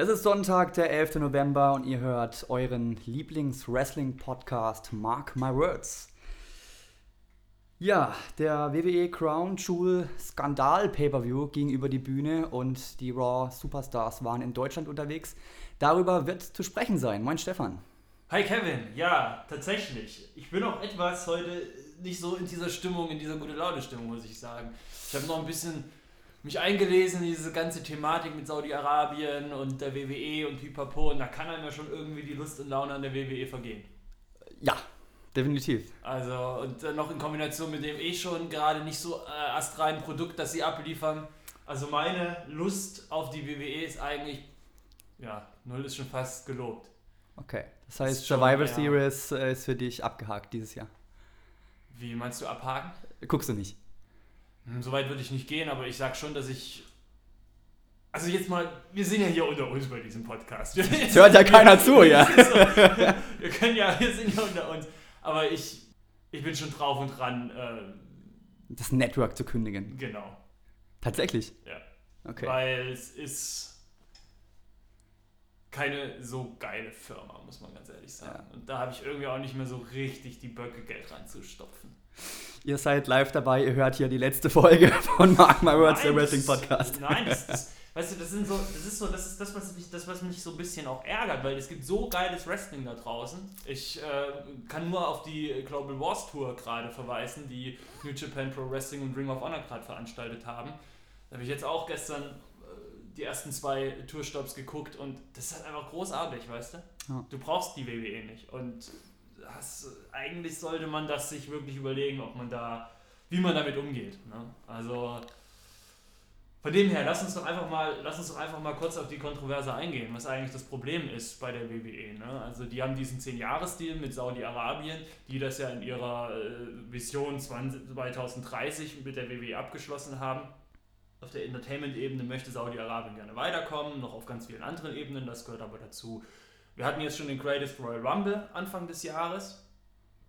Es ist Sonntag, der 11. November und ihr hört euren Lieblings-Wrestling-Podcast Mark My Words. Ja, der WWE Crown Jewel Skandal Pay-Per-View ging über die Bühne und die Raw Superstars waren in Deutschland unterwegs. Darüber wird zu sprechen sein. Moin Stefan. Hi Kevin, ja, tatsächlich. Ich bin auch etwas heute nicht so in dieser Stimmung, in dieser gute Laune Stimmung, muss ich sagen. Ich habe noch ein bisschen mich eingelesen in diese ganze Thematik mit Saudi-Arabien und der WWE und Pipapo und da kann einem ja schon irgendwie die Lust und Laune an der WWE vergehen. Ja, definitiv. Also und dann noch in Kombination mit dem eh schon gerade nicht so äh, astreinen Produkt, das sie abliefern. Also meine Lust auf die WWE ist eigentlich, ja, null ist schon fast gelobt. Okay, das heißt Survivor schon, Series ja. Äh, ist für dich abgehakt dieses Jahr. Wie meinst du abhaken? Guckst du nicht? Hm, so weit würde ich nicht gehen, aber ich sag schon, dass ich. Also jetzt mal, wir sind ja hier unter uns bei diesem Podcast. Es hört ja keiner zu, ja. So, wir können ja, wir sind ja unter uns. Aber ich, ich bin schon drauf und dran. Äh, das Network zu kündigen. Genau. Tatsächlich? Ja. Okay. Weil es ist keine so geile Firma, muss man ganz ehrlich sagen. Ja. Und da habe ich irgendwie auch nicht mehr so richtig die Böcke Geld reinzustopfen. Ihr seid live dabei, ihr hört hier die letzte Folge von Mark My Words, der Wrestling Podcast. Nein, das, das, weißt du, das sind so, das ist so, das ist das, was mich, das, was mich so ein bisschen auch ärgert, weil es gibt so geiles Wrestling da draußen. Ich äh, kann nur auf die Global Wars Tour gerade verweisen, die New Japan Pro Wrestling und Ring of Honor gerade veranstaltet haben. Da habe ich jetzt auch gestern äh, die ersten zwei Tourstops geguckt und das ist halt einfach großartig, weißt du? Ja. Du brauchst die WWE nicht und das, eigentlich sollte man das sich wirklich überlegen, ob man da, wie man damit umgeht. Ne? Also von dem her, lass uns doch einfach mal, lass uns doch einfach mal kurz auf die Kontroverse eingehen, was eigentlich das Problem ist bei der WWE. Ne? Also die haben diesen 10-Jahres-Deal mit Saudi-Arabien, die das ja in ihrer äh, Vision 20, 2030 mit der WWE abgeschlossen haben. Auf der Entertainment-Ebene möchte Saudi-Arabien gerne weiterkommen, noch auf ganz vielen anderen Ebenen, das gehört aber dazu. Wir hatten jetzt schon den Greatest Royal Rumble Anfang des Jahres,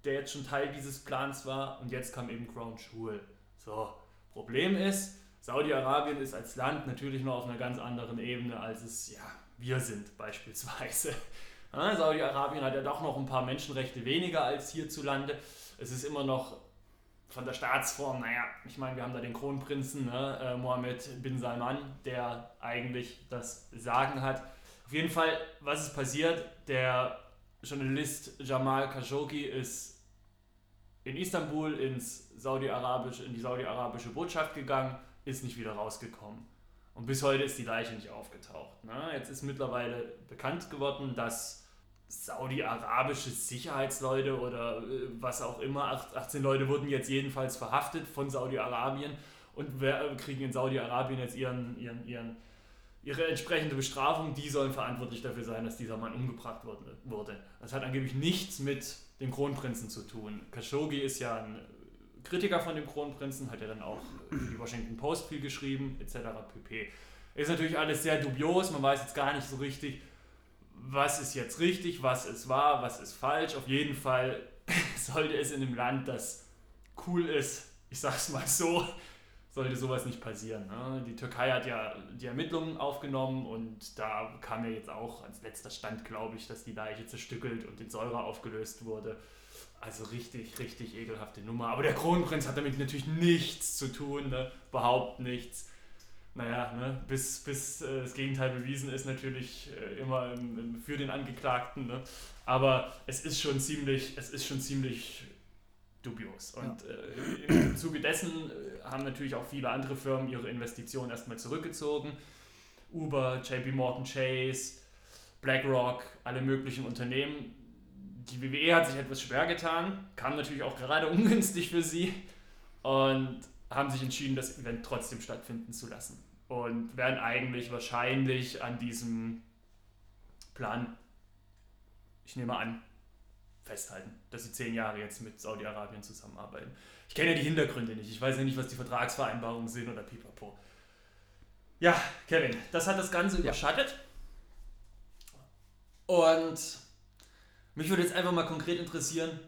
der jetzt schon Teil dieses Plans war und jetzt kam eben Crown Jewel. So, Problem ist, Saudi-Arabien ist als Land natürlich noch auf einer ganz anderen Ebene, als es ja, wir sind beispielsweise. Ja, Saudi-Arabien hat ja doch noch ein paar Menschenrechte weniger als hierzulande. Es ist immer noch von der Staatsform, naja, ich meine, wir haben da den Kronprinzen, ne, äh, Mohammed bin Salman, der eigentlich das Sagen hat. Auf jeden Fall, was ist passiert? Der Journalist Jamal Khashoggi ist in Istanbul ins Saudi-Arabische, in die saudi-arabische Botschaft gegangen, ist nicht wieder rausgekommen. Und bis heute ist die Leiche nicht aufgetaucht. Ne? Jetzt ist mittlerweile bekannt geworden, dass saudi-arabische Sicherheitsleute oder äh, was auch immer, 18 Leute wurden jetzt jedenfalls verhaftet von Saudi-Arabien und kriegen in Saudi-Arabien jetzt ihren, ihren, ihren ihre entsprechende Bestrafung, die sollen verantwortlich dafür sein, dass dieser Mann umgebracht wurde. Das hat angeblich nichts mit dem Kronprinzen zu tun. Khashoggi ist ja ein Kritiker von dem Kronprinzen, hat ja dann auch die Washington Post viel geschrieben, etc. pp. Ist natürlich alles sehr dubios, man weiß jetzt gar nicht so richtig, was ist jetzt richtig, was ist wahr, was ist falsch. Auf jeden Fall sollte es in einem Land, das cool ist, ich sag's mal so, sollte sowas nicht passieren. Ne? Die Türkei hat ja die Ermittlungen aufgenommen und da kam ja jetzt auch als letzter Stand, glaube ich, dass die Leiche zerstückelt und in Säure aufgelöst wurde. Also richtig, richtig ekelhafte Nummer. Aber der Kronprinz hat damit natürlich nichts zu tun, ne? überhaupt nichts. Naja, ne? bis, bis äh, das Gegenteil bewiesen ist, natürlich äh, immer im, im, für den Angeklagten. Ne? Aber es ist schon ziemlich, es ist schon ziemlich dubios. Und ja. äh, im Zuge dessen äh, haben natürlich auch viele andere Firmen ihre Investitionen erstmal zurückgezogen. Uber, JP Morgan Chase, BlackRock, alle möglichen Unternehmen. Die WWE hat sich etwas schwer getan, kam natürlich auch gerade ungünstig für sie und haben sich entschieden, das Event trotzdem stattfinden zu lassen. Und werden eigentlich wahrscheinlich an diesem Plan, ich nehme an, festhalten, dass sie zehn Jahre jetzt mit Saudi-Arabien zusammenarbeiten. Ich kenne ja die Hintergründe nicht. Ich weiß ja nicht, was die Vertragsvereinbarungen sind oder pipapo. Ja, Kevin, das hat das Ganze überschattet. Und mich würde jetzt einfach mal konkret interessieren,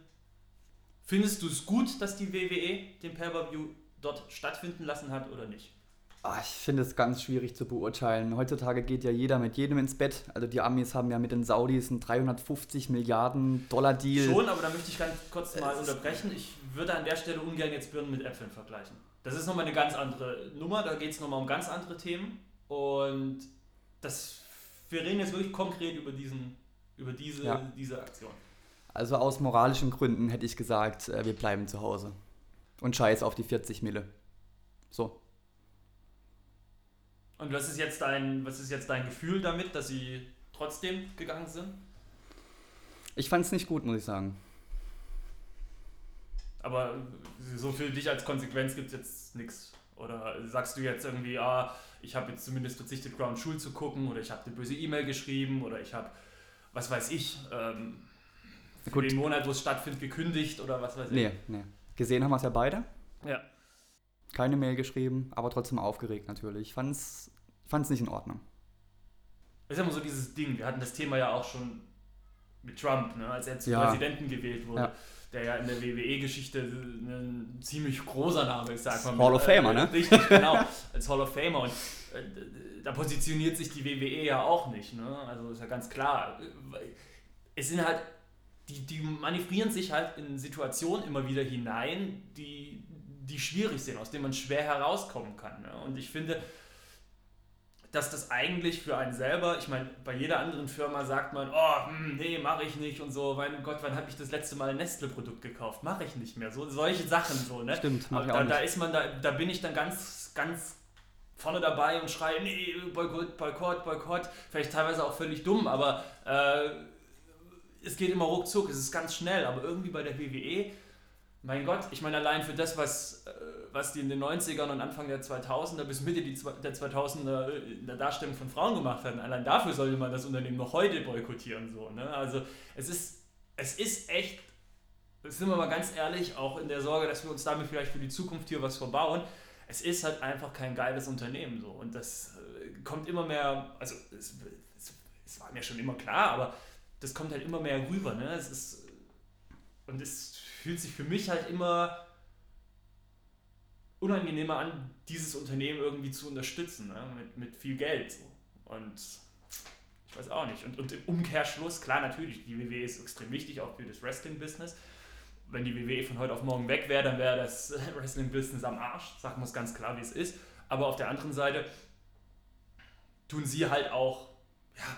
findest du es gut, dass die WWE den Pay-Per-View dort stattfinden lassen hat oder nicht? Ah, ich finde es ganz schwierig zu beurteilen. Heutzutage geht ja jeder mit jedem ins Bett. Also die Amis haben ja mit den Saudis einen 350 Milliarden Dollar Deal. Schon, aber da möchte ich ganz kurz mal unterbrechen. Ich würde an der Stelle ungern jetzt Birnen mit Äpfeln vergleichen. Das ist nochmal eine ganz andere Nummer, da geht es nochmal um ganz andere Themen. Und das, wir reden jetzt wirklich konkret über, diesen, über diese, ja. diese Aktion. Also aus moralischen Gründen hätte ich gesagt, äh, wir bleiben zu Hause. Und scheiß auf die 40 Mille. So. Und was ist jetzt dein, was ist jetzt dein Gefühl damit, dass sie trotzdem gegangen sind? Ich fand es nicht gut, muss ich sagen. Aber so für dich als Konsequenz gibt es jetzt nichts. Oder sagst du jetzt irgendwie, ah, ich habe jetzt zumindest verzichtet, Ground Schul zu gucken, oder ich habe eine böse E-Mail geschrieben, oder ich habe, was weiß ich, ähm, für Gut. den Monat, wo es stattfindet, gekündigt, oder was weiß ich. Nee, nee. Gesehen haben wir es ja beide. Ja. Keine Mail geschrieben, aber trotzdem aufgeregt natürlich. Ich fand es fand es nicht in Ordnung. Das ist immer so dieses Ding. Wir hatten das Thema ja auch schon mit Trump, ne, als er zum ja. Präsidenten gewählt wurde. Ja. Der ja in der WWE-Geschichte ein ziemlich großer Name ist, sagt man. Hall of Famer, ne? Richtig, genau. Als Hall of Famer. Und äh, da positioniert sich die WWE ja auch nicht. Ne? Also ist ja ganz klar. Es sind halt, die, die manövrieren sich halt in Situationen immer wieder hinein, die, die schwierig sind, aus denen man schwer herauskommen kann. Ne? Und ich finde, dass das eigentlich für einen selber, ich meine, bei jeder anderen Firma sagt man, oh, hm, nee, mache ich nicht und so, mein Gott, wann habe ich das letzte Mal ein Nestle-Produkt gekauft? Mache ich nicht mehr. So, solche Sachen so, ne? Stimmt, mach da, da ist man, da, da bin ich dann ganz, ganz vorne dabei und schreie, nee, Boykott, Boykott, Boykott. Vielleicht teilweise auch völlig dumm, aber äh, es geht immer ruckzuck, es ist ganz schnell, aber irgendwie bei der WWE, mein Gott, ich meine, allein für das, was. Äh, was die in den 90ern und Anfang der 2000er bis Mitte der 2000er in der Darstellung von Frauen gemacht haben. Allein dafür sollte man das Unternehmen noch heute boykottieren. So, ne? Also es ist, es ist echt, sind wir mal ganz ehrlich, auch in der Sorge, dass wir uns damit vielleicht für die Zukunft hier was verbauen. Es ist halt einfach kein geiles Unternehmen so. Und das äh, kommt immer mehr, also es, es, es war mir schon immer klar, aber das kommt halt immer mehr rüber. Ne? Es ist, und es fühlt sich für mich halt immer unangenehmer an, dieses Unternehmen irgendwie zu unterstützen, ne? mit, mit viel Geld. So. Und ich weiß auch nicht. Und, und im Umkehrschluss, klar, natürlich, die WWE ist extrem wichtig, auch für das Wrestling-Business. Wenn die WWE von heute auf morgen weg wäre, dann wäre das Wrestling-Business am Arsch, sagen wir es ganz klar, wie es ist. Aber auf der anderen Seite tun sie halt auch ja,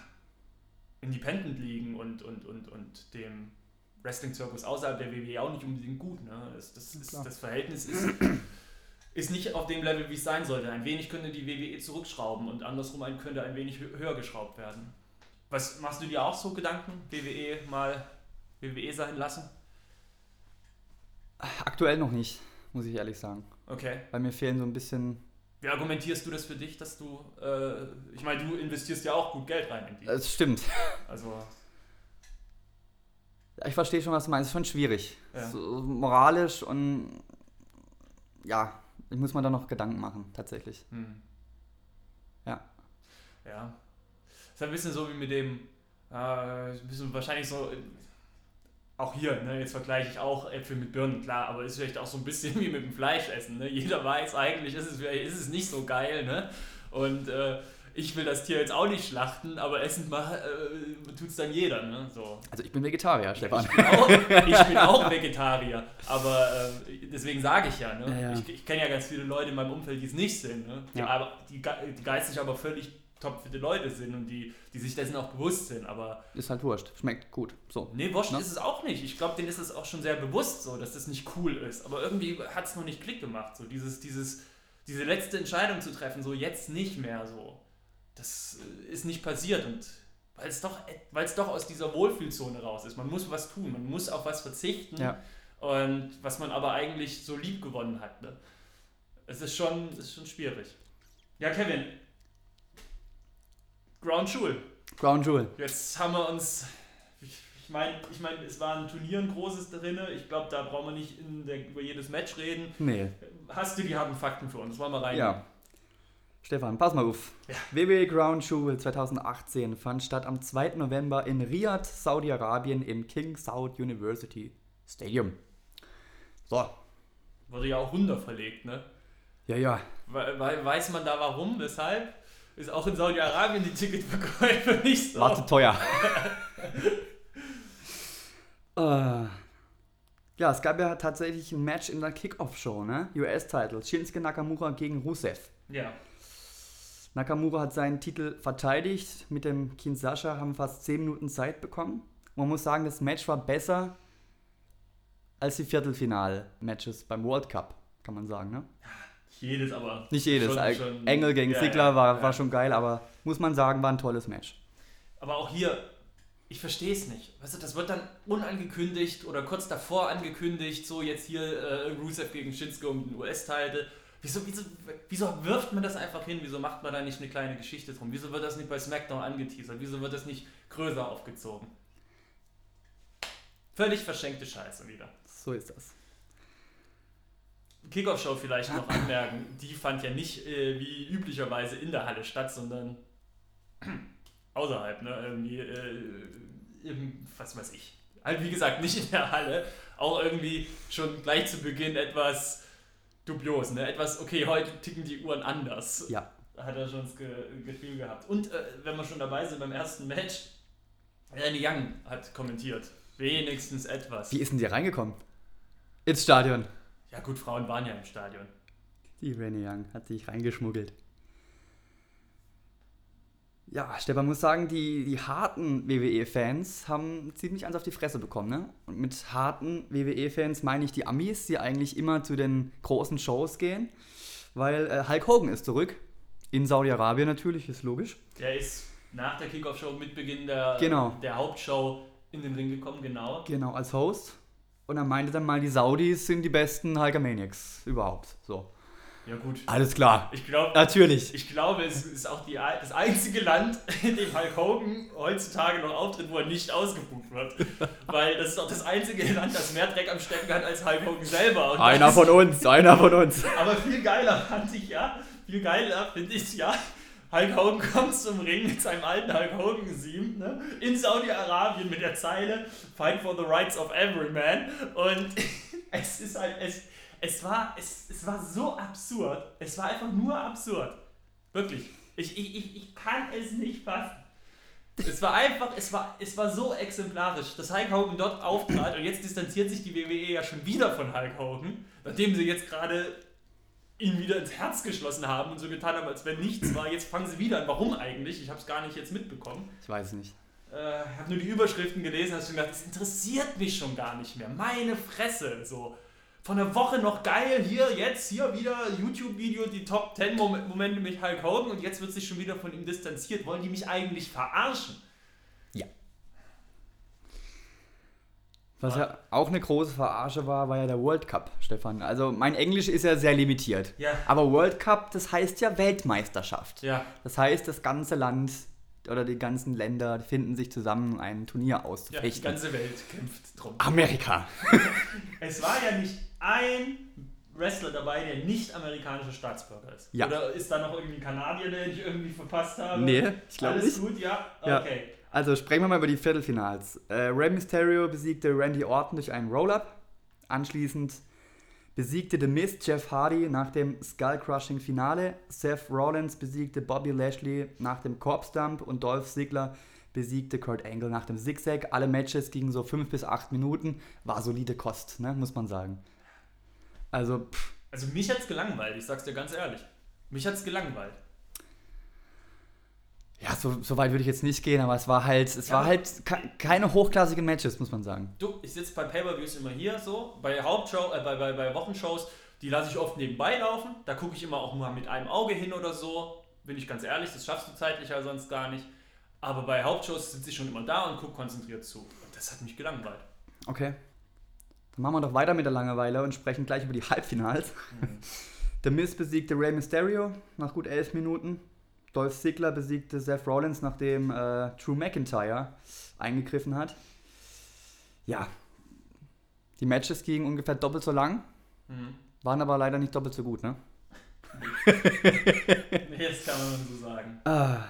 independent liegen und, und, und, und dem Wrestling-Zirkus außerhalb der WWE auch nicht unbedingt gut. Ne? Das, das, ist, das Verhältnis ist ist nicht auf dem Level, wie es sein sollte. Ein wenig könnte die WWE zurückschrauben und andersrum könnte ein wenig höher geschraubt werden. Was machst du dir auch so Gedanken? WWE mal WWE sein lassen? Aktuell noch nicht, muss ich ehrlich sagen. Okay. Weil mir fehlen so ein bisschen. Wie argumentierst du das für dich, dass du, äh, ich meine, du investierst ja auch gut Geld rein in die. Das stimmt. Also. Ich verstehe schon, was du meinst. Es ist schon schwierig. Ja. So moralisch und ja, ich muss mir da noch Gedanken machen, tatsächlich. Hm. Ja. Ja. Ist ein bisschen so wie mit dem, äh, ein bisschen wahrscheinlich so, auch hier, ne, jetzt vergleiche ich auch Äpfel mit Birnen, klar, aber ist vielleicht auch so ein bisschen wie mit dem Fleischessen. Ne? Jeder weiß, eigentlich ist es, ist es nicht so geil. Ne? Und äh, ich will das Tier jetzt auch nicht schlachten, aber essen äh, tut es dann jeder. Ne? So. Also ich bin Vegetarier, Stefan. Ich bin auch, ich bin auch Vegetarier, aber äh, deswegen sage ich ja. Ne? ja, ja. Ich, ich kenne ja ganz viele Leute in meinem Umfeld, die es nicht sind, ne? die, ja. aber, die, die geistig aber völlig topfitte Leute sind und die, die sich dessen auch bewusst sind, aber... Ist halt wurscht, schmeckt gut, so. Nee, wurscht ne? ist es auch nicht. Ich glaube, denen ist es auch schon sehr bewusst so, dass das nicht cool ist, aber irgendwie hat es noch nicht Klick gemacht, so dieses, dieses, diese letzte Entscheidung zu treffen, so jetzt nicht mehr so das äh, ist nicht passiert und weil es doch, weil es doch aus dieser Wohlfühlzone raus ist. Man muss was tun, man muss auf was verzichten ja. und was man aber eigentlich so lieb gewonnen hat. Ne? Es ist schon, es ist schon schwierig. Ja, Kevin. Ground Jewel. Ground Jewel. Jetzt haben wir uns. Ich meine, ich mein, es war ein Turnier, ein großes drin. Ich glaube, da brauchen wir nicht der, über jedes Match reden. Nee. Hast du die harten Fakten für uns? Wollen wir rein? Ja. Stefan, pass mal auf. Ja. WWE Ground Jewel 2018 fand statt am 2. November in Riyadh, Saudi-Arabien im King Saud University Stadium. So. Wurde ja auch runter verlegt, ne? Ja, ja. We we weiß man da warum, weshalb? Ist auch in Saudi-Arabien die Ticketverkäufe nicht so. War zu teuer. äh, ja, es gab ja tatsächlich ein Match in der Kickoff-Show, ne? US-Title. Shinsuke Nakamura gegen Rusev. Ja. Nakamura hat seinen Titel verteidigt. Mit dem Kinsasha haben fast 10 Minuten Zeit bekommen. Man muss sagen, das Match war besser als die Viertelfinal-Matches beim World Cup, kann man sagen, ne? Jedes aber. Nicht jedes. Schon- schon- Engel gegen ja, Ziggler ja, war, ja. war schon geil, aber muss man sagen, war ein tolles Match. Aber auch hier, ich verstehe es nicht. Weißt du, das wird dann unangekündigt oder kurz davor angekündigt, so jetzt hier äh, Rusev gegen Shinsuke um den US-Title. Wieso, wieso, wieso wirft man das einfach hin? Wieso macht man da nicht eine kleine Geschichte drum? Wieso wird das nicht bei SmackDown angeteasert? Wieso wird das nicht größer aufgezogen? Völlig verschenkte Scheiße wieder. So ist das. Kickoff-Show vielleicht noch anmerken, die fand ja nicht äh, wie üblicherweise in der Halle statt, sondern außerhalb, ne? Irgendwie, äh, im, was weiß ich. Halt wie gesagt, nicht in der Halle, auch irgendwie schon gleich zu Beginn etwas dubios, ne? Etwas, okay, heute ticken die Uhren anders. Ja. Hat er schon das Ge Gefühl gehabt. Und äh, wenn wir schon dabei sind beim ersten Match, Danny Young hat kommentiert. Wenigstens etwas. Wie ist denn die reingekommen? Ins Stadion. Ja gut, Frauen waren ja im Stadion. Die Renee Young hat sich reingeschmuggelt. Ja, Stefan muss sagen, die, die harten WWE-Fans haben ziemlich eins auf die Fresse bekommen. Ne? Und mit harten WWE-Fans meine ich die Amis, die eigentlich immer zu den großen Shows gehen. Weil äh, Hulk Hogan ist zurück. In Saudi-Arabien natürlich, ist logisch. Der ist nach der Kickoff-Show mit Beginn der, Genau. der Hauptshow in den Ring gekommen, genau. Genau, als Host. Und er meinte dann mal, die Saudis sind die besten Hulkamaniacs überhaupt. So. Ja gut. Alles klar. Ich glaube, Natürlich. ich glaube, es ist auch die, das einzige Land, in dem Hulk Hogan heutzutage noch auftritt, wo er nicht ausgebucht wird. Weil das ist auch das einzige Land, das mehr Dreck am Stecken hat als Hulk Hogan selber. Und Einer von uns, einer von uns. Aber viel geiler fand ich ja, viel geiler finde ich ja, Hulk Hogan kommt zum Ring mit seinem alten Hulk Hogan-Theme ne, in Saudi-Arabien mit der Zeile Fight for the rights of every man und es ist halt, es, es, war, es, es war so absurd, es war einfach nur absurd, wirklich, ich, ich, ich, ich kann es nicht fassen. Es war einfach, es war, es war so exemplarisch, dass Hulk Hogan dort auftrat und jetzt distanziert sich die WWE ja schon wieder von Hulk Hogan, nachdem sie jetzt gerade ihn wieder ins Herz geschlossen haben und so getan haben, als wenn nichts war. Jetzt fangen sie wieder an. Warum eigentlich? Ich habe es gar nicht jetzt mitbekommen. Ich weiß es nicht. Äh, habe nur die Überschriften gelesen, habe schon gedacht, das interessiert mich schon gar nicht mehr. Meine Fresse, so. Von der Woche noch geil, hier, jetzt, hier wieder YouTube-Video, die Top 10 Mom Momente mit Hulk Hogan und jetzt wird sich schon wieder von ihm distanziert. Wollen die mich eigentlich verarschen? Was ja auch eine große Verarsche war, war ja der World Cup, Stefan. Also mein Englisch ist ja sehr limitiert. Ja. Aber World Cup, das heißt ja Weltmeisterschaft. Ja. Das heißt, das ganze Land oder die ganzen Länder finden sich zusammen, um ein Turnier Ja, die auszufechten. ganze Welt kämpft drum. Amerika. Es war ja nicht ein Wrestler dabei, der nicht amerikanischer Staatsbürger ist. Ja. Oder ist da noch irgendwie ein Kanadier, den ich irgendwie verpasst habe? Nee, ich glaube Alles nicht. gut, ja? Ja. Okay. Also sprechen wir mal über die Viertelfinals. Äh, Rey Mysterio besiegte Randy Orton durch einen Roll-Up. Anschließend besiegte The Miz Jeff Hardy nach dem Skull-Crushing-Finale. Seth Rollins besiegte Bobby Lashley nach dem Corpse-Dump und Dolph Ziggler besiegte Kurt Angle nach dem Zigzag. Alle Matches gingen so 5 bis 8 Minuten. War solide Kost, ne? muss man sagen. Also, pff, Also mich hat's gelangweilt, ich sag's dir ganz ehrlich. Mich hat's gelangweilt. ja, so, so weit würde ich jetzt nicht gehen, aber es war halt, es Ja, war halt ke keine hochklassigen Matches, muss man sagen. Du, ich sitze bei Pay-Per-Views immer hier so, bei Hauptshow, äh, bei, bei, bei Wochenshows, die lasse ich oft nebenbei laufen. Da gucke ich immer auch mal mit einem Auge hin oder so. Bin ich ganz ehrlich, das schaffst du zeitlich ja sonst gar nicht. Aber bei Hauptshows sitze ich schon immer da und gucke konzentriert zu. Und das hat mich gelangweilt. Okay. Dann machen wir doch weiter mit der Langeweile und sprechen gleich über die Halbfinals. The Miz besiegte Rey Mysterio nach gut elf Minuten. Dolph Ziggler besiegte Seth Rollins, nachdem äh, Drew McIntyre eingegriffen hat. Ja. Die Matches gingen ungefähr doppelt so lang, Mhm. waren aber leider nicht doppelt so gut, ne? Nee, das kann man so sagen. Ah.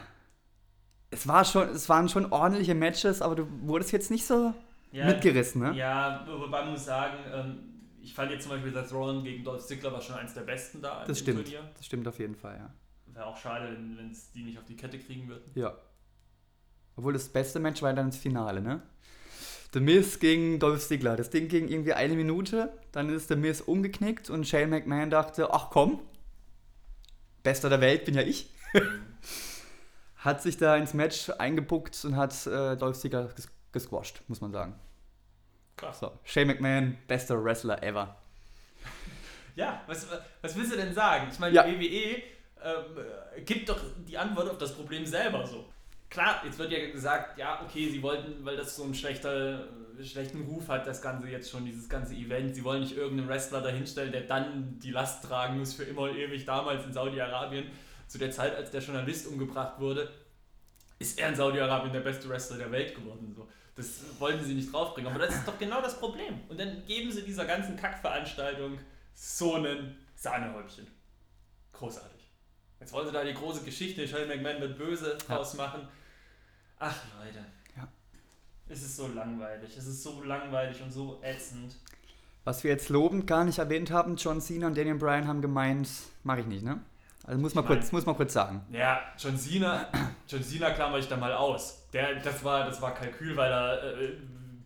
Es, war schon, es waren schon ordentliche Matches, aber du wurdest jetzt nicht so Ja, mitgerissen, ne? Ja, wobei man muss sagen, ähm, ich fand jetzt zum Beispiel Seth Rollins gegen Dolph Ziggler war schon eins der besten da das stimmt. Turnier. Das stimmt auf jeden Fall, ja. Wäre auch schade, wenn es die nicht auf die Kette kriegen würden. Ja. Obwohl das beste Match war dann das Finale, ne? The Miz gegen Dolph Ziggler. Das Ding ging irgendwie eine Minute, dann ist The Miz umgeknickt und Shane McMahon dachte, ach komm, bester der Welt bin ja ich. hat sich da ins Match eingepuckt und hat äh, Dolph Ziggler ges gesquashed, muss man sagen. Krass. So, Shane McMahon, bester Wrestler ever. Ja, was, was willst du denn sagen? Ich meine, ja. die WWE ähm, gibt doch die Antwort auf das Problem selber so. Klar, jetzt wird ja gesagt, ja, okay, sie wollten, weil das so einen schlechter, schlechten Ruf hat, das Ganze jetzt schon, dieses ganze Event, sie wollen nicht irgendeinen Wrestler dahinstellen, der dann die Last tragen muss für immer und ewig damals in Saudi-Arabien zu der Zeit, als der Journalist umgebracht wurde, ist er in Saudi-Arabien der beste Wrestler der Welt geworden. So. Das wollten sie nicht draufbringen. Aber das ist doch genau das Problem. Und dann geben sie dieser ganzen Kackveranstaltung so einen Sahnehäubchen. Großartig. Jetzt wollen sie da die große Geschichte, Shane McMahon wird böse ja. machen. Ach Leute. Ja. Es ist so langweilig. Es ist so langweilig und so ätzend. Was wir jetzt lobend gar nicht erwähnt haben, John Cena und Daniel Bryan haben gemeint, mache ich nicht, ne? Also muss man, kurz, muss man kurz sagen. Ja, John Cena, John Cena klammer ich da mal aus. Der, das, war, das war Kalkül, weil er äh,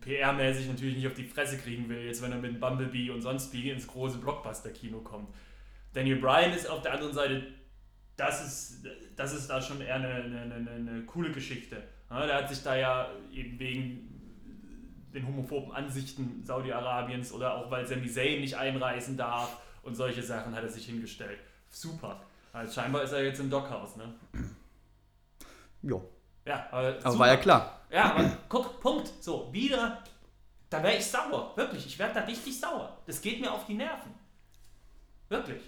PR-mäßig natürlich nicht auf die Fresse kriegen will, jetzt wenn er mit Bumblebee und sonst wie ins große Blockbuster-Kino kommt. Daniel Bryan ist auf der anderen Seite, das ist, das ist da schon eher eine, eine, eine, eine coole Geschichte. Ja, der hat sich da ja eben wegen den homophoben Ansichten Saudi-Arabiens oder auch weil Sami Zayn nicht einreisen darf und solche Sachen hat er sich hingestellt. Super. Also scheinbar ist er jetzt im Dockhaus, ne? Jo. Ja, aber, aber war ja klar. Ja, aber guck, Punkt. So, wieder, da wäre ich sauer. Wirklich, ich werde da richtig sauer. Das geht mir auf die Nerven. Wirklich.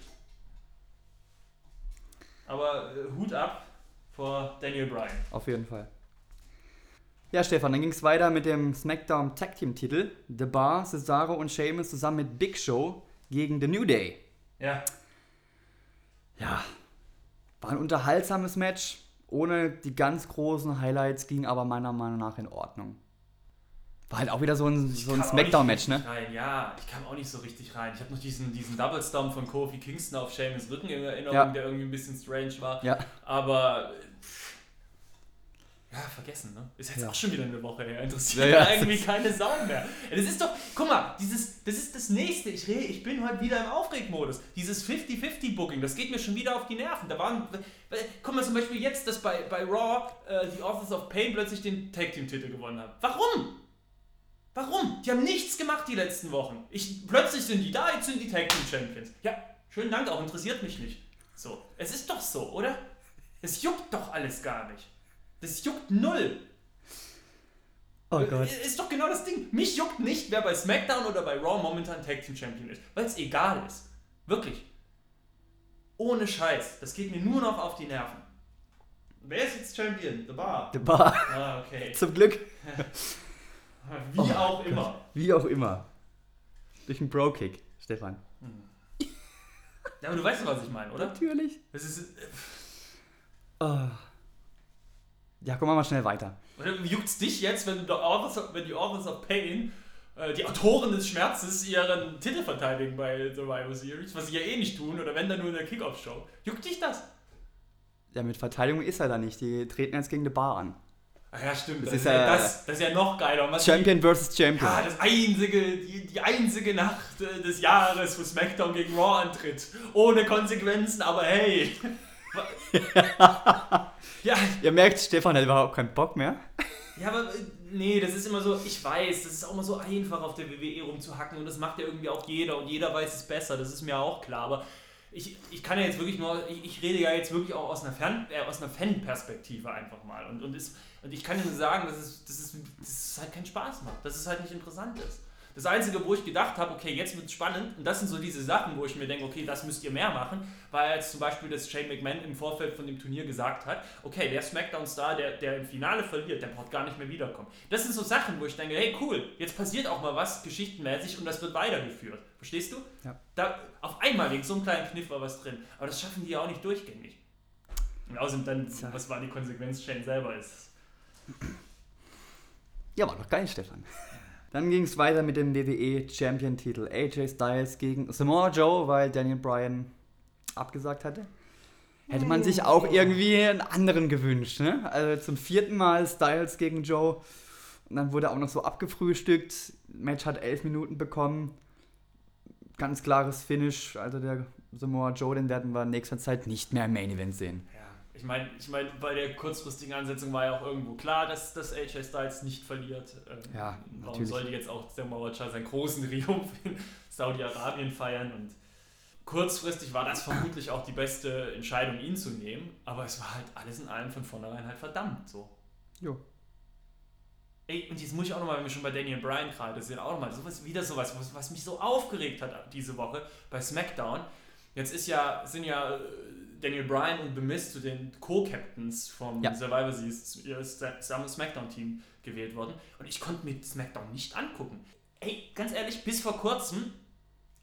Aber äh, Hut ab vor Daniel Bryan. Auf jeden Fall. Ja, Stefan, dann ging es weiter mit dem SmackDown Tag Team Titel. The Bar, Cesaro und Sheamus zusammen mit Big Show gegen The New Day. Ja. Ja, war ein unterhaltsames Match, ohne die ganz großen Highlights, ging aber meiner Meinung nach in Ordnung. War halt auch wieder so ein, so ein Smackdown-Match, ne? Rein. Ja, ich kam auch nicht so richtig rein. Ich habe noch diesen, diesen Double Stomp von Kofi Kingston auf Sheamus Rücken in Erinnerung, ja. der irgendwie ein bisschen strange war. Ja. Aber ja, vergessen, ne? Ist jetzt ja. auch schon wieder eine Woche her. Interessiert ja, ja. irgendwie keine Sau mehr. Das ist doch, guck mal, dieses, das ist das nächste. Ich, rede, ich bin heute wieder im Aufregmodus. Dieses 50-50-Booking, das geht mir schon wieder auf die Nerven. Da waren, guck mal zum Beispiel jetzt, dass bei, bei Raw äh, die Authors of Pain plötzlich den Tag-Team-Titel gewonnen haben. Warum? Warum? Die haben nichts gemacht die letzten Wochen. Ich, plötzlich sind die da, jetzt sind die Tag-Team-Champions. Ja, schönen Dank, auch interessiert mich nicht. So, es ist doch so, oder? Es juckt doch alles gar nicht. Das juckt null. Oh Gott. Ist doch genau das Ding. Mich juckt nicht, wer bei SmackDown oder bei Raw momentan Tag Team Champion ist. Weil es egal ist. Wirklich. Ohne Scheiß. Das geht mir nur noch auf die Nerven. Wer ist jetzt Champion? The Bar. The Bar. Ah, okay. Zum Glück. Wie oh auch Gott. immer. Wie auch immer. Durch einen Bro-Kick, Stefan. Hm. Ja, aber du weißt doch, was ich meine, oder? Natürlich. Das ist. Äh, oh. Ja, wir mal schnell weiter. Juckt's dich jetzt, wenn, Authors, wenn die Authors of Pain, äh, die Autoren des Schmerzes, ihren Titel verteidigen bei Survivor Series, was sie ja eh nicht tun, oder wenn dann nur in der Kickoff-Show? Juckt dich das? Ja, mit Verteidigung ist er da nicht. Die treten jetzt gegen die Bar an. Ach ja, stimmt. Das, das ist, ja, das, das, ist ja noch geiler. Champion die, versus Champion. Ja, das einzige, die, die einzige Nacht äh, des Jahres, wo SmackDown gegen Raw antritt. Ohne Konsequenzen, aber hey. Ja. Ihr merkt, Stefan hat überhaupt keinen Bock mehr. Ja, aber äh, nee, das ist immer so, ich weiß, das ist auch immer so einfach auf der WWE rumzuhacken und das macht ja irgendwie auch jeder und jeder weiß es besser, das ist mir auch klar, aber ich, ich kann ja jetzt wirklich nur, ich, ich rede ja jetzt wirklich auch aus einer, Fern, äh, aus einer Fan-Perspektive einfach mal und, und, ist, und ich kann nur sagen, dass es, dass, es, dass es halt keinen Spaß macht, dass es halt nicht interessant ist. Das Einzige, wo ich gedacht habe, okay, jetzt wird es spannend, und das sind so diese Sachen, wo ich mir denke, okay, das müsst ihr mehr machen, weil als zum Beispiel das Shane McMahon im Vorfeld von dem Turnier gesagt hat, okay, der Smackdown-Star, der, der im Finale verliert, der braucht gar nicht mehr wiederkommen. Das sind so Sachen, wo ich denke, hey, cool, jetzt passiert auch mal was geschichtenmäßig und das wird weitergeführt. Verstehst du? Ja. Da, auf einmal wegen so einem kleinen Kniff war was drin. Aber das schaffen die ja auch nicht durchgängig. Und außerdem dann, was war die Konsequenz, Shane selber ist. Ja, war doch geil, Stefan. Dann ging es weiter mit dem WWE Champion-Titel. AJ Styles gegen Samoa Joe, weil Daniel Bryan abgesagt hatte. Hätte man sich auch irgendwie einen anderen gewünscht, ne? Also zum vierten Mal Styles gegen Joe. Und dann wurde auch noch so abgefrühstückt. Match hat elf Minuten bekommen. Ganz klares Finish. Also der Samoa Joe, den werden wir in nächster Zeit nicht mehr im Main Event sehen. Ja, ich meine, ich mein, bei der kurzfristigen Ansetzung war ja auch irgendwo klar, dass, dass AJ Styles nicht verliert. Ähm, Ja, Warum natürlich. sollte jetzt auch Samoa Joe seinen großen Triumph in Saudi-Arabien feiern? Und kurzfristig war das vermutlich auch die beste Entscheidung, ihn zu nehmen. Aber es war halt alles in allem von vornherein halt verdammt so. Jo. Ey, und jetzt muss ich auch nochmal, wenn wir schon bei Daniel Bryan gerade sind, auch nochmal sowas, wieder sowas, was, was mich so aufgeregt hat diese Woche bei SmackDown. Jetzt ist ja, sind ja äh, Daniel Bryan und The Miz zu den Co-Captains vom Ja. Survivor Series SmackDown-Team gewählt worden. Und ich konnte mir SmackDown nicht angucken. Ey, ganz ehrlich, bis vor kurzem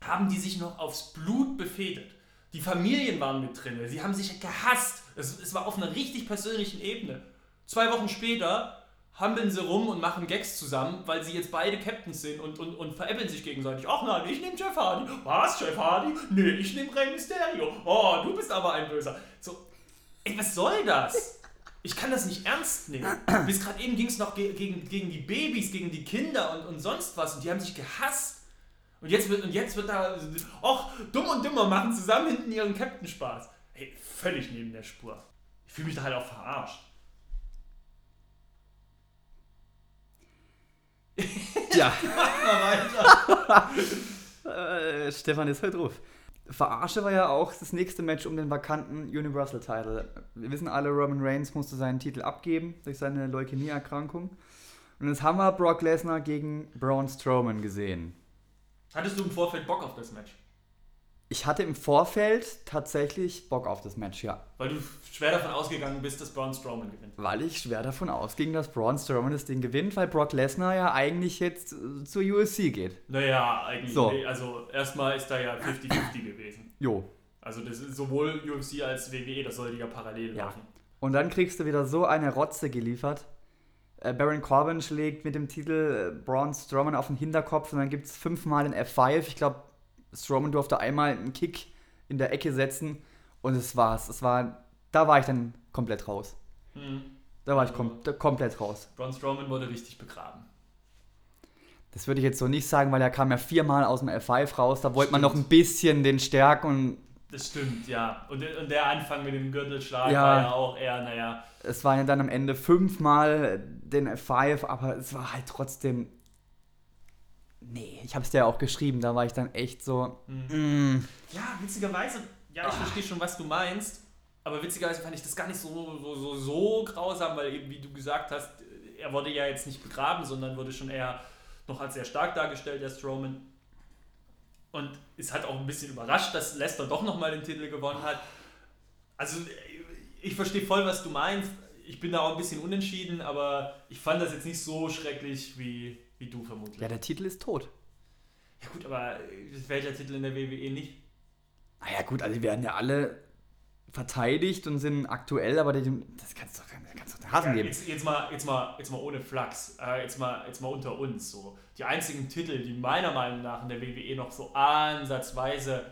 haben die sich noch aufs Blut befehdet. Die Familien waren mit drin, sie haben sich gehasst. Es, es war auf einer richtig persönlichen Ebene. Zwei Wochen später hampeln sie rum und machen Gags zusammen, weil sie jetzt beide Captains sind und, und, und veräppeln sich gegenseitig. Ach nein, ich nehme Jeff Hardy. Was, Jeff Hardy? Nee, ich nehme Rey Mysterio. Oh, du bist aber ein Böser. So, ey, was soll das? Ich kann das nicht ernst nehmen. Bis gerade eben ging es noch ge gegen, gegen die Babys, gegen die Kinder und, und sonst was. Und die haben sich gehasst. Und jetzt wird, und jetzt wird da, ach, dumm und dümmer machen zusammen hinten ihren Captain Spaß. Ey, völlig neben der Spur. Ich fühle mich da halt auch verarscht. Ja, Mal weiter. äh, Stefan ist heute drauf. Verarsche war ja auch das nächste Match um den vakanten Universal Title. Wir wissen alle, Roman Reigns musste seinen Titel abgeben durch seine Leukämieerkrankung. Und jetzt haben wir Brock Lesnar gegen Braun Strowman gesehen. Hattest du im Vorfeld Bock auf das Match? Ich hatte im Vorfeld tatsächlich Bock auf das Match, ja. Weil du schwer davon ausgegangen bist, dass Braun Strowman gewinnt. Weil ich schwer davon ausging, dass Braun Strowman das Ding gewinnt, weil Brock Lesnar ja eigentlich jetzt äh, zur UFC geht. Naja, eigentlich. So. Nee, also erstmal ist da ja 50-50 gewesen. Jo. Also das ist sowohl UFC als WWE, das sollte ja parallel Ja. laufen. Und dann kriegst du wieder so eine Rotze geliefert. Äh, Baron Corbin schlägt mit dem Titel äh, Braun Strowman auf den Hinterkopf und dann gibt es fünfmal den F5. Ich glaube, Strowman durfte einmal einen Kick in der Ecke setzen und es war's. Es war, da war ich dann komplett raus. Hm. Da war ich kom da komplett raus. Braun Strowman wurde richtig begraben. Das würde ich jetzt so nicht sagen, weil er kam ja viermal aus dem F5 raus. Da wollte man noch ein bisschen den stärken und Das stimmt, ja. Und, und der Anfang mit dem Gürtelschlag Ja. war ja auch eher, naja, es waren ja dann am Ende fünfmal den F5, aber es war halt trotzdem. Nee, ich habe es dir ja auch geschrieben, da war ich dann echt so. Mm, Ja, witzigerweise, ja, ich verstehe schon, was du meinst, aber witzigerweise fand ich das gar nicht so, so, so, so grausam, weil eben, wie du gesagt hast, er wurde ja jetzt nicht begraben, sondern wurde schon eher noch als sehr stark dargestellt, der Strowman. Und es hat auch ein bisschen überrascht, dass Leicester doch nochmal den Titel gewonnen hat. Also, ich verstehe voll, was du meinst. Ich bin da auch ein bisschen unentschieden, aber ich fand das jetzt nicht so schrecklich wie, wie du vermutlich. ja, der Titel ist tot. Ja gut, aber äh, welcher Titel in der WWE nicht? Naja, gut, also die werden ja alle verteidigt und sind aktuell, aber die, das kannst du doch, das kannst du den Hasen Ja, geben. jetzt, jetzt, mal, jetzt, mal, jetzt mal ohne Flachs, äh, jetzt, mal, jetzt mal unter uns. So. Die einzigen Titel, die meiner Meinung nach in der WWE noch so ansatzweise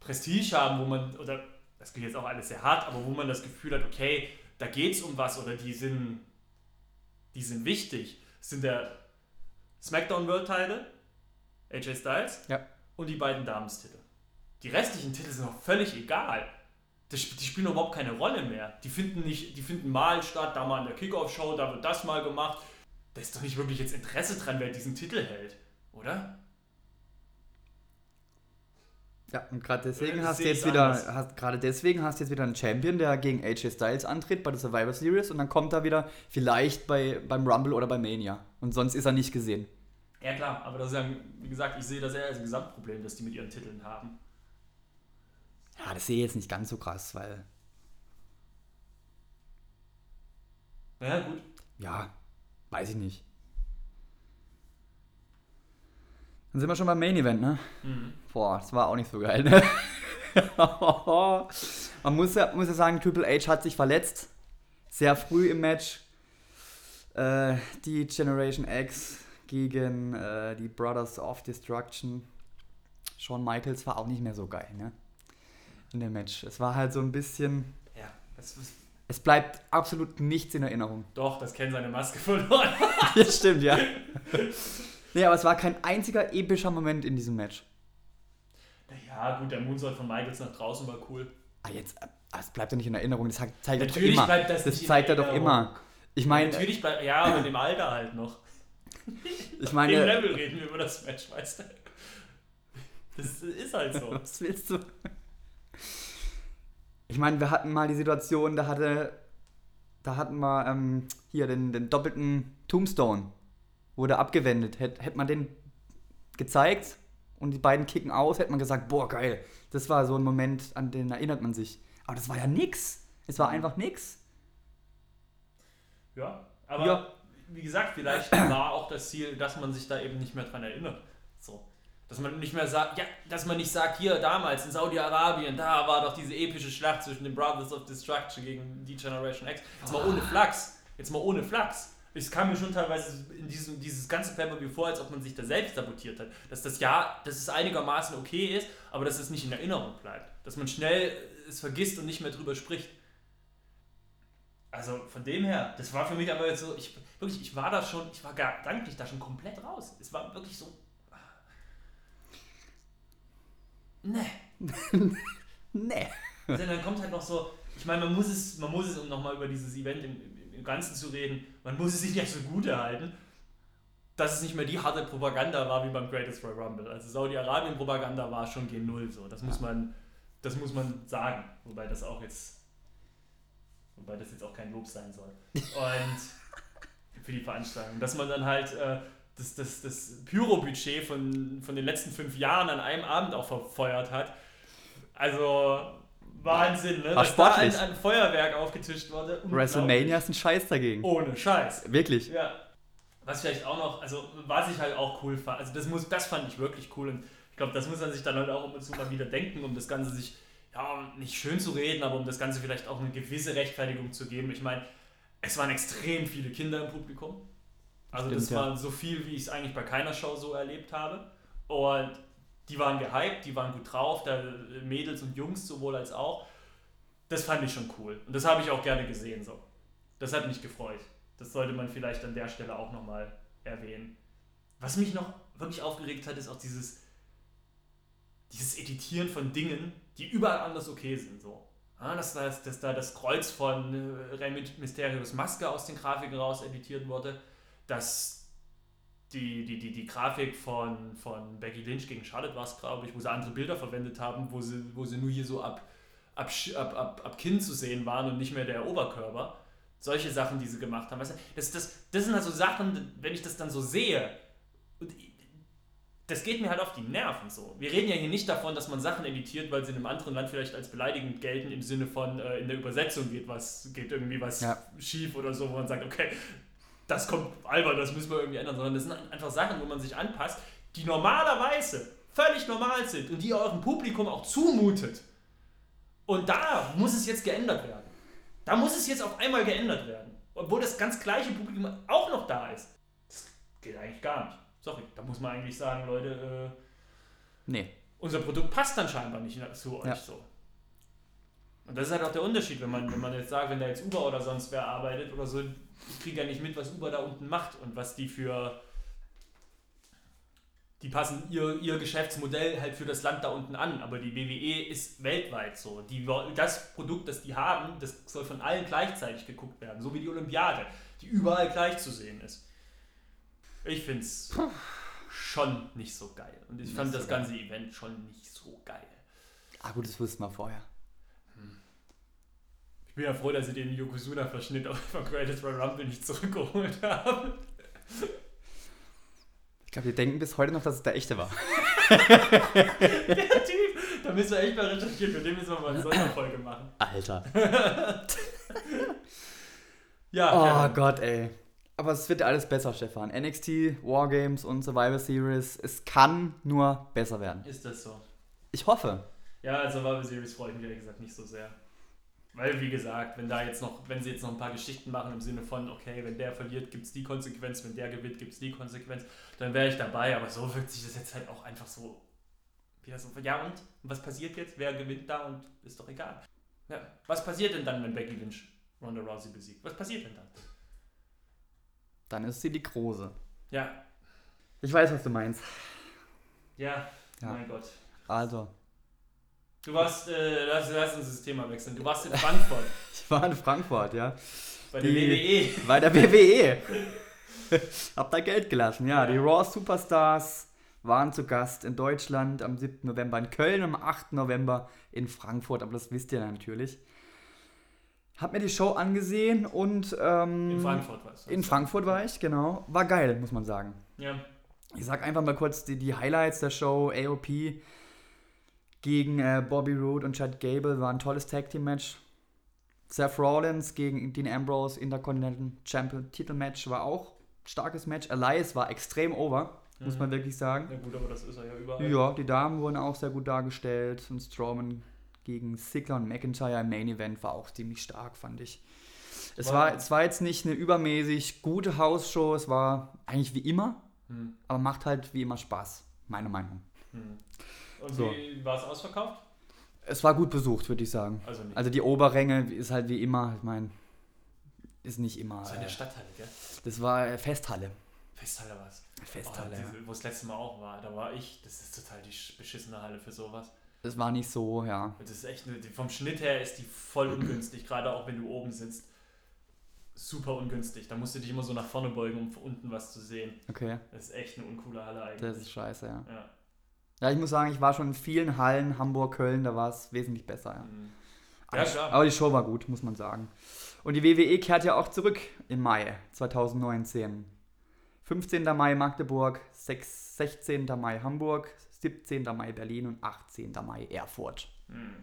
Prestige haben, wo man, oder das geht jetzt auch alles sehr hart, aber wo man das Gefühl hat, okay, da geht es um was oder die sind, die sind wichtig, sind der SmackDown World Title, AJ Styles Ja. und die beiden Damenstitel. Die restlichen Titel sind auch völlig egal. Das, die spielen überhaupt keine Rolle mehr. Die finden, nicht, die finden mal statt, da mal in der Kickoff-Show, da wird das mal gemacht. Da ist doch nicht wirklich jetzt Interesse dran, wer diesen Titel hält, oder? Ja, und gerade deswegen Das hast du jetzt wieder, anders. hast, gerade deswegen hast du jetzt wieder einen Champion, der gegen AJ Styles antritt bei der Survivor Series und dann kommt er wieder vielleicht bei, beim Rumble oder bei Mania. Und sonst ist er nicht gesehen. Ja klar, aber das ist ja, wie gesagt, ich sehe das eher als Gesamtproblem, das die mit ihren Titeln haben. Ja, das sehe ich jetzt nicht ganz so krass, weil, Ja gut. ja, weiß ich nicht. Dann sind wir schon beim Main Event, ne? Mhm. Boah, das war auch nicht so geil, ne? Man muss ja, muss ja sagen, Triple H hat sich verletzt. Sehr früh im Match. Äh, die Generation X gegen äh, die Brothers of Destruction. Shawn Michaels war auch nicht mehr so geil, ne? In dem Match. Es war halt so ein bisschen. Ja, das ist, Es bleibt absolut nichts in Erinnerung. doch, das Ken seine Maske verloren. ja, stimmt, ja. nee, aber es war kein einziger epischer Moment in diesem Match. Ja, gut, der Moonsault von Michaels nach draußen war cool. Ah, jetzt, äh, es bleibt ja nicht in Erinnerung. Das zeigt er doch Natürlich immer. bleibt das das zeigt er doch immer. Ich meine, Natürlich bleibt, ja, aber in dem Alter halt noch. Ich Im meine, Level reden wir über das Match, weißt du? Das ist halt so. was willst du? Ich meine, wir hatten mal die Situation, da hatte, da hatten wir ähm, hier den, den doppelten Tombstone, wurde abgewendet. Hätte hätt man den gezeigt und die beiden kicken aus, hätte man gesagt, boah, geil. Das war so ein Moment, an den erinnert man sich. Aber das war ja nix. Es war einfach nix. Ja, aber Ja. Wie gesagt, vielleicht war auch das Ziel, dass man sich da eben nicht mehr dran erinnert. So. Dass man nicht mehr sagt, ja, dass man nicht sagt, hier damals in Saudi-Arabien, da war doch diese epische Schlacht zwischen den Brothers of Destruction gegen die Generation X. Jetzt mal ohne Flachs. Jetzt mal ohne Flachs. Es kam mir schon teilweise in diesem, dieses ganze Pay-Per-View vor, als ob man sich da selbst sabotiert hat. Dass das ja, dass es einigermaßen okay ist, aber dass es nicht in Erinnerung bleibt. Dass man schnell es vergisst und nicht mehr drüber spricht. Also von dem her, das war für mich aber jetzt so, ich, wirklich, ich war da schon, ich war gedanklich da schon komplett raus. Es war wirklich so. Ne. Nee. Denn dann kommt halt noch so, ich meine, man muss es, man muss es, um nochmal über dieses Event im, im, im Ganzen zu reden, man muss es sich nicht so gut erhalten, dass es nicht mehr die harte Propaganda war wie beim Greatest Royal Rumble. Also Saudi-Arabien-Propaganda war schon G0 so. Das muss man, das muss man sagen. Wobei das auch jetzt, wobei das jetzt auch kein Lob sein soll. Und für die Veranstaltung. Dass man dann halt äh, das, das, das Pyro-Budget von, von den letzten fünf Jahren an einem Abend auch verfeuert hat. Also Wahnsinn, ne? War Dass da ein, sportlich. ein Feuerwerk aufgetischt wurde. WrestleMania ist ein Scheiß dagegen. Ohne Scheiß. Wirklich. Ja. Was vielleicht auch noch, also was ich halt auch cool fand, also das muss, das fand ich wirklich cool und ich glaube, das muss man sich dann halt auch ab und zu mal wieder denken, um das Ganze sich, ja, nicht schön zu reden, aber um das Ganze vielleicht auch eine gewisse Rechtfertigung zu geben. Ich meine, es waren extrem viele Kinder im Publikum. Also das Stimmt, ja. war so viel, wie ich es eigentlich bei keiner Show so erlebt habe. Und die waren gehypt, die waren gut drauf, da Mädels und Jungs sowohl als auch. Das fand ich schon cool. Und das habe ich auch gerne gesehen so. Das hat mich gefreut. Das sollte man vielleicht an der Stelle auch nochmal erwähnen. Was mich noch wirklich aufgeregt hat, ist auch dieses, dieses Editieren von Dingen, die überall anders okay sind. So. Ja, dass, dass, dass da das Kreuz von äh, Rey Mysterios Maske aus den Grafiken raus editiert wurde, dass die, die, die, die Grafik von, von Becky Lynch gegen Charlotte war es, glaube ich, wo sie andere Bilder verwendet haben, wo sie, wo sie nur hier so ab, ab, ab, ab, ab Kinn zu sehen waren und nicht mehr der Oberkörper. Solche Sachen, die sie gemacht haben. Das, das, das sind halt so Sachen, wenn ich das dann so sehe, und das geht mir halt auf die Nerven so. Wir reden ja hier nicht davon, dass man Sachen editiert, weil sie in einem anderen Land vielleicht als beleidigend gelten, im Sinne von äh, in der Übersetzung geht was, geht irgendwie was Ja. schief oder so, wo man sagt, okay, das kommt albern, das müssen wir irgendwie ändern, sondern das sind einfach Sachen, wo man sich anpasst, die normalerweise völlig normal sind und die ihr eurem Publikum auch zumutet. Und da muss es jetzt geändert werden. Da muss es jetzt auf einmal geändert werden. Obwohl das ganz gleiche Publikum auch noch da ist. Das geht eigentlich gar nicht. Sorry, da muss man eigentlich sagen, Leute, äh, Nee. unser Produkt passt dann scheinbar nicht zu euch Ja. so. Und das ist halt auch der Unterschied, wenn man, wenn man jetzt sagt, wenn da jetzt Uber oder sonst wer arbeitet oder so, ich kriege ja nicht mit, was Uber da unten macht und was die für. Die passen ihr, ihr Geschäftsmodell halt für das Land da unten an, aber die WWE ist weltweit so. Die, das Produkt, das die haben, das soll von allen gleichzeitig geguckt werden, so wie die Olympiade, die überall gleich zu sehen ist. Ich finde es schon nicht so geil. Und ich Nicht fand so das geil. ganze Event schon nicht so geil. Ah gut, das wussten wir vorher. Ich bin ja froh, dass sie den Yokozuna-Verschnitt von Greatest Royal Rumble nicht zurückgeholt haben. Ich glaube, wir denken bis heute noch, dass es der echte war. Der Typ, da müssen wir echt mal recherchieren. Für den müssen wir mal eine Sonderfolge machen. Alter. Ja, Oh. Gott, ey. Aber es wird alles besser, Stefan. NXT, Wargames und Survivor Series, es kann nur besser werden. ist das so? Ich hoffe. Ja, also Survivor Series freue ich mich ehrlich gesagt nicht so sehr. Weil, wie gesagt, wenn da jetzt noch, wenn sie jetzt noch ein paar Geschichten machen im Sinne von, okay, wenn der verliert, gibt es die Konsequenz, wenn der gewinnt, gibt es die Konsequenz, dann wäre ich dabei. Aber so wirkt sich das jetzt halt auch einfach so. Wieder so ja und? Was passiert jetzt? Wer gewinnt da und ist doch egal. Ja. Was passiert denn dann, wenn Becky Lynch Ronda Rousey besiegt? Was passiert denn dann? Dann ist sie die Große. Ja. Ich weiß, was du meinst. Ja, Ja. mein Gott. Also, Du warst, äh, lass, lass uns das Thema wechseln. Du warst in Frankfurt ich war in Frankfurt, ja. bei der. Die- WWE. Bei der WWE. Hab da Geld gelassen, ja. Ja. Die Raw Superstars waren zu Gast in Deutschland am 7. November in Köln, am 8. November in Frankfurt, aber das wisst ihr natürlich. Hab mir die Show angesehen und ähm, In Frankfurt warst du. in Frankfurt war ich, genau. War geil, muss man sagen. Ja. Ich sag einfach mal kurz die, die Highlights der Show. AOP gegen äh, Bobby Roode und Chad Gable war ein tolles Tag Team Match. Seth Rollins gegen Dean Ambrose Intercontinental Champion Titelmatch war auch ein starkes Match. Elias war extrem over, muss Mhm. man wirklich sagen. Ja gut, aber das ist er ja überall. Ja, die Damen wurden auch sehr gut dargestellt und Strowman gegen Ziggler und McIntyre im Main Event war auch ziemlich stark, fand ich. Es War- war, es war jetzt nicht eine übermäßig gute Hausshow, es war eigentlich wie immer, Hm. aber macht halt wie immer Spaß, meine Meinung. Hm. Und So. wie war es ausverkauft? Es war gut besucht, würde ich sagen. Also. Also die Oberränge ist halt wie immer, ich meine, ist nicht immer. das war in der äh, Stadthalle, gell? Das war äh, Festhalle. Festhalle war es. Festhalle, oh, Wo es letztes Mal auch war, da war ich. Das ist total die sch- beschissene Halle für sowas. Das war nicht so, ja. Das ist echt, vom Schnitt her ist die voll ungünstig, gerade auch wenn du oben sitzt. Super ungünstig. Da musst du dich immer so nach vorne beugen, um von unten was zu sehen. Okay, Das ist echt eine uncoole Halle eigentlich. das ist scheiße, ja. ja. Ja, ich muss sagen, ich war schon in vielen Hallen, Hamburg, Köln, da war es wesentlich besser, ja. Mhm. Aber, Ja, die- klar. aber die Show war gut, muss man sagen. Und die WWE kehrt ja auch zurück im Mai 2019. 15. Mai Magdeburg, 6, 16. Mai Hamburg, 17. Mai Berlin und 18. Mai Erfurt. Mhm.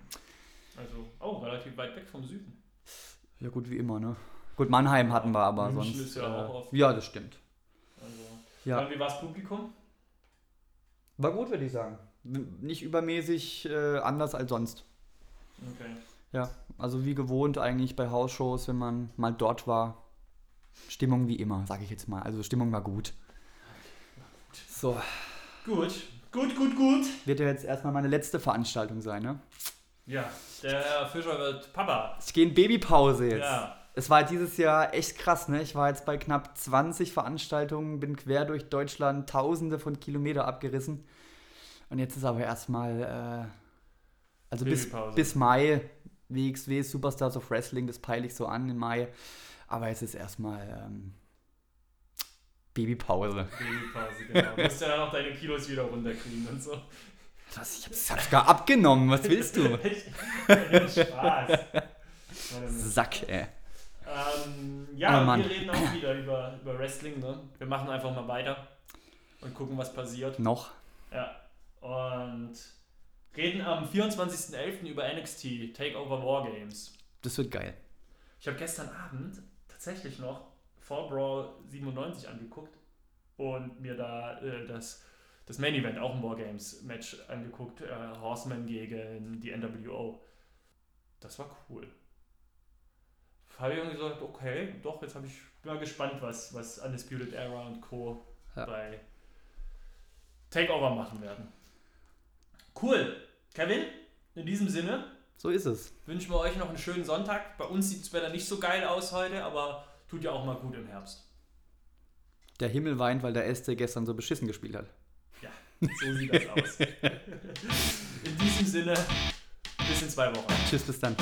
Also, oh, relativ weit weg vom Süden. Ja gut, wie immer, ne? Gut, Mannheim hatten wir aber München sonst. ist ja äh, auch oft- ja, das stimmt. Also, Ja. Wie war das Publikum? War gut, würde ich sagen. Nicht übermäßig äh, anders als sonst. Okay. Ja, also wie gewohnt eigentlich bei Hausshows, wenn man mal dort war. Stimmung wie immer, sage ich jetzt mal. Also Stimmung war gut. So, Gut, gut, gut, gut. wird ja jetzt erstmal meine letzte Veranstaltung sein, ne? Ja, der Herr Fischer wird Papa. Ich gehe in Babypause jetzt. Ja. Es war dieses Jahr echt krass, ne? Ich war jetzt bei knapp 20 Veranstaltungen, bin quer durch Deutschland, tausende von Kilometer abgerissen. Und jetzt ist aber erstmal, äh, also bis, bis Mai, WXW Superstars of Wrestling, das peile ich so an im Mai. Aber jetzt ist erstmal ähm, Babypause. Babypause, genau. Du musst ja dann auch deine Kilos wieder runterkriegen und so. Was, ich hab's, hab's gar abgenommen, was willst du? Spaß. Sack, ey. Ähm, ja, Oh wir reden auch wieder über, über Wrestling. Ne? Wir machen einfach mal weiter und gucken, was passiert. Noch. Ja. Und reden am 24.11. über NXT Takeover Wargames. Das wird geil. Ich habe gestern Abend tatsächlich noch Fall Brawl 97 angeguckt und mir da äh, das, das Main Event, auch ein Wargames Match angeguckt. Äh, Horseman gegen die NWO. Das war cool. Habe ich irgendwie gesagt, okay, doch, jetzt habe ich bin mal gespannt, was, was Undisputed Era und Co. Ja. bei Takeover machen werden. Cool. Kevin, in diesem Sinne So ist es. wünschen wir euch noch einen schönen Sonntag. Bei uns sieht das Wetter nicht so geil aus heute, aber tut ja auch mal gut im Herbst. Der Himmel weint, weil der SC gestern so beschissen gespielt hat. So sieht das aus. In diesem Sinne, bis in zwei Wochen. Tschüss, bis dann.